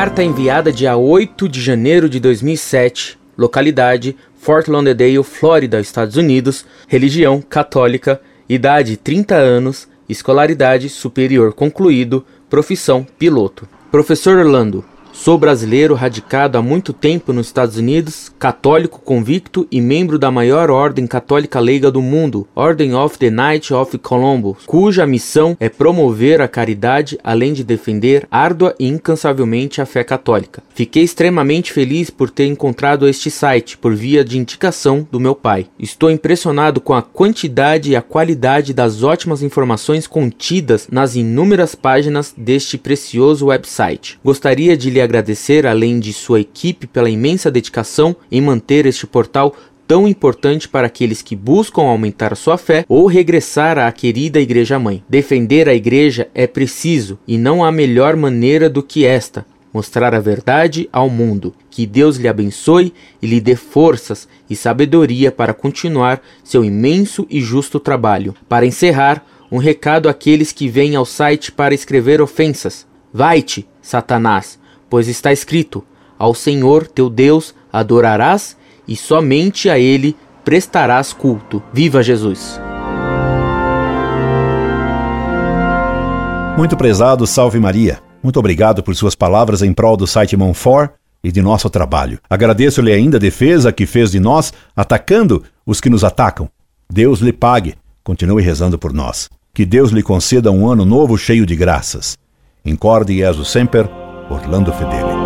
Carta enviada dia 8 de janeiro de 2007, localidade Fort Lauderdale, Flórida, Estados Unidos, religião católica, idade 30 anos, escolaridade superior concluído, profissão piloto. Professor Orlando, Sou brasileiro radicado há muito tempo nos Estados Unidos, católico convicto e membro da maior ordem católica leiga do mundo, Ordem of the Knight of Columbus, cuja missão é promover a caridade além de defender árdua e incansavelmente a fé católica. Fiquei extremamente feliz por ter encontrado este site por via de indicação do meu pai. Estou impressionado com a quantidade e a qualidade das ótimas informações contidas nas inúmeras páginas deste precioso website. Gostaria de lhe agradecer, além de sua equipe, pela imensa dedicação em manter este portal tão importante para aqueles que buscam aumentar sua fé ou regressar à querida Igreja Mãe. Defender a Igreja é preciso e não há melhor maneira do que esta. Mostrar a verdade ao mundo. Que Deus lhe abençoe e lhe dê forças e sabedoria para continuar seu imenso e justo trabalho. Para encerrar, um recado àqueles que vêm ao site para escrever ofensas. Vai-te, Satanás! Pois está escrito: Ao Senhor teu Deus adorarás e somente a Ele prestarás culto. Viva Jesus! Muito prezado, salve Maria. Muito obrigado por suas palavras em prol do site Monfort e de nosso trabalho. Agradeço-lhe ainda a defesa que fez de nós, atacando os que nos atacam. Deus lhe pague. Continue rezando por nós. Que Deus lhe conceda um ano novo cheio de graças. Incorde Jesus Semper, Orlando Fedeli.